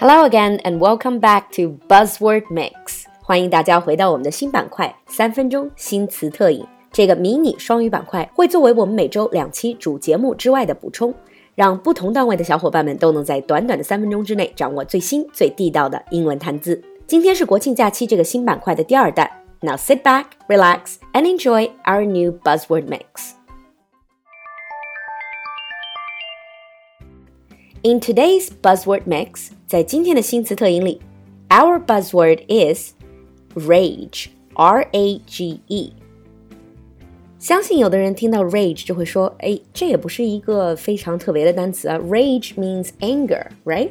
Hello again and welcome back to Buzzword Mix。欢迎大家回到我们的新板块——三分钟新词特饮。这个迷你双语板块会作为我们每周两期主节目之外的补充，让不同段位的小伙伴们都能在短短的三分钟之内掌握最新最地道的英文谈资。今天是国庆假期这个新板块的第二弹。Now sit back, relax, and enjoy our new buzzword mix. In today's buzzword mix，在今天的新词特饮里，our buzzword is rage. R A G E。相信有的人听到 rage 就会说，哎，这也不是一个非常特别的单词啊。Rage means anger, right?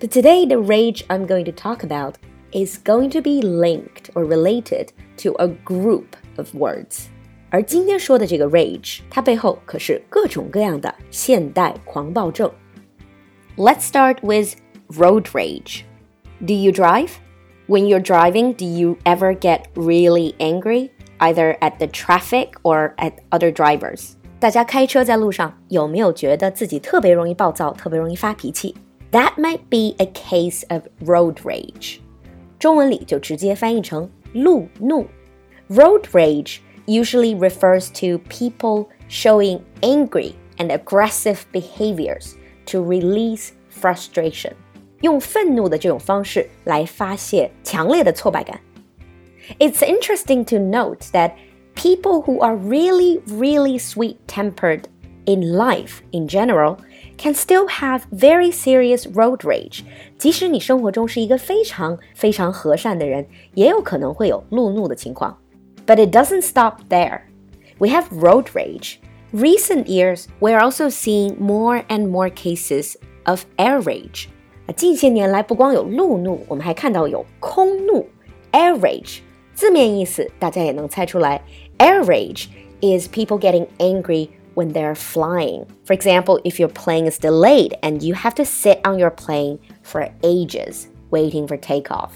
But today, the rage I'm going to talk about is going to be linked or related to a group of words. 而今天说的这个 rage，它背后可是各种各样的现代狂暴症。 Let's start with road rage. Do you drive? When you're driving, do you ever get really angry, either at the traffic or at other drivers? 大家开车在路上有没有觉得自己特别容易暴躁，特别容易发脾气？That might be a case of road rage. 中文里就直接翻译成路怒。Road rage usually refers to people showing angry and aggressive behaviors to release frustration，用愤怒的这种方式来发泄强烈的挫败感。It's interesting to note that people who are really, really sweet tempered in life in general can still have very serious road rage。即使你生活中是一个非常非常和善的人，也有可能会有路怒的情况。But it doesn't stop there. We have road rage recent years, we're also seeing more and more cases of air rage. 近些年来，不光有路怒，我们还看到有空怒 （air rage）。字面意思大家也能猜出来，air rage is people getting angry when they're flying. For example, if your plane is delayed and you have to sit on your plane for ages waiting for takeoff.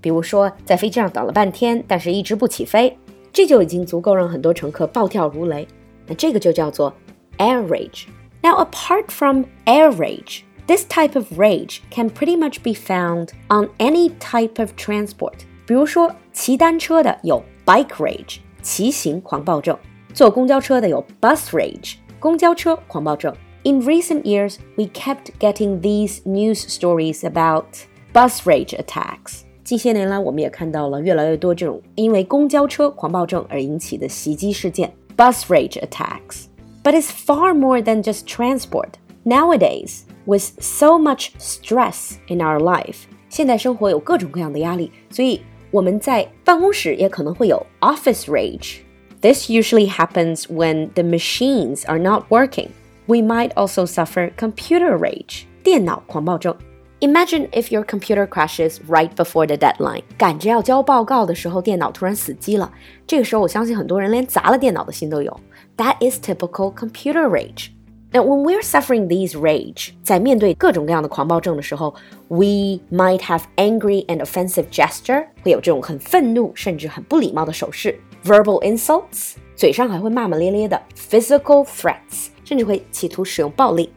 比如说，在飞机上等了半天，但是一直不起飞，这就已经足够让很多乘客暴跳如雷。 那这个就叫做 air rage. Now, apart from air rage, this type of rage can pretty much be found on any type of transport. 比如说，骑单车的有 bike rage，骑行狂暴症；坐公交车的有 bus rage，公交车狂暴症。In recent years, we kept getting these news stories about bus rage attacks. 近些年来，我们也看到了越来越多这种因为公交车狂暴症而引起的袭击事件。 bus rage attacks. But it's far more than just transport. Nowadays, with so much stress in our life, 现代生活有各种各样的压力，所以我们在办公室也可能会有 office rage. This usually happens when the machines are not working. We might also suffer computer rage. 电脑狂暴症 Imagine if your computer crashes right before the deadline，赶着要交报告的时候，电脑突然死机了。这个时候，我相信很多人连砸了电脑的心都有。That is typical computer rage. Now, when we're suffering these rage，在面对各种各样的狂暴症的时候，we might have angry and offensive gesture，会有这种很愤怒甚至很不礼貌的手势；verbal insults，嘴上还会骂骂咧咧的；physical threats，甚至会企图使用暴力。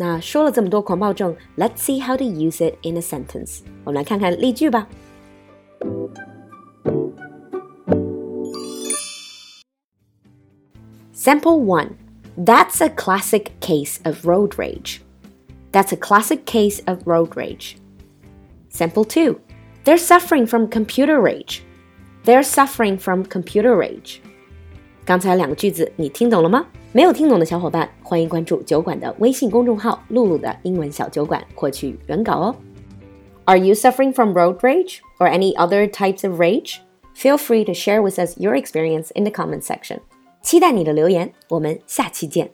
那说了这么多狂暴症，Let's see how to use it in a sentence。我们来看看例句吧。Sample one. That's a classic case of road rage. That's a classic case of road rage. Sample two. They're suffering from computer rage. They're suffering from computer rage. 刚才两个句子你听懂了吗？ 没有听懂的小伙伴，欢迎关注酒馆的微信公众号“露露的英文小酒馆”获取原稿哦。Are you suffering from road rage or any other types of rage? Feel free to share with us your experience in the comment section. 期待你的留言，我们下期见。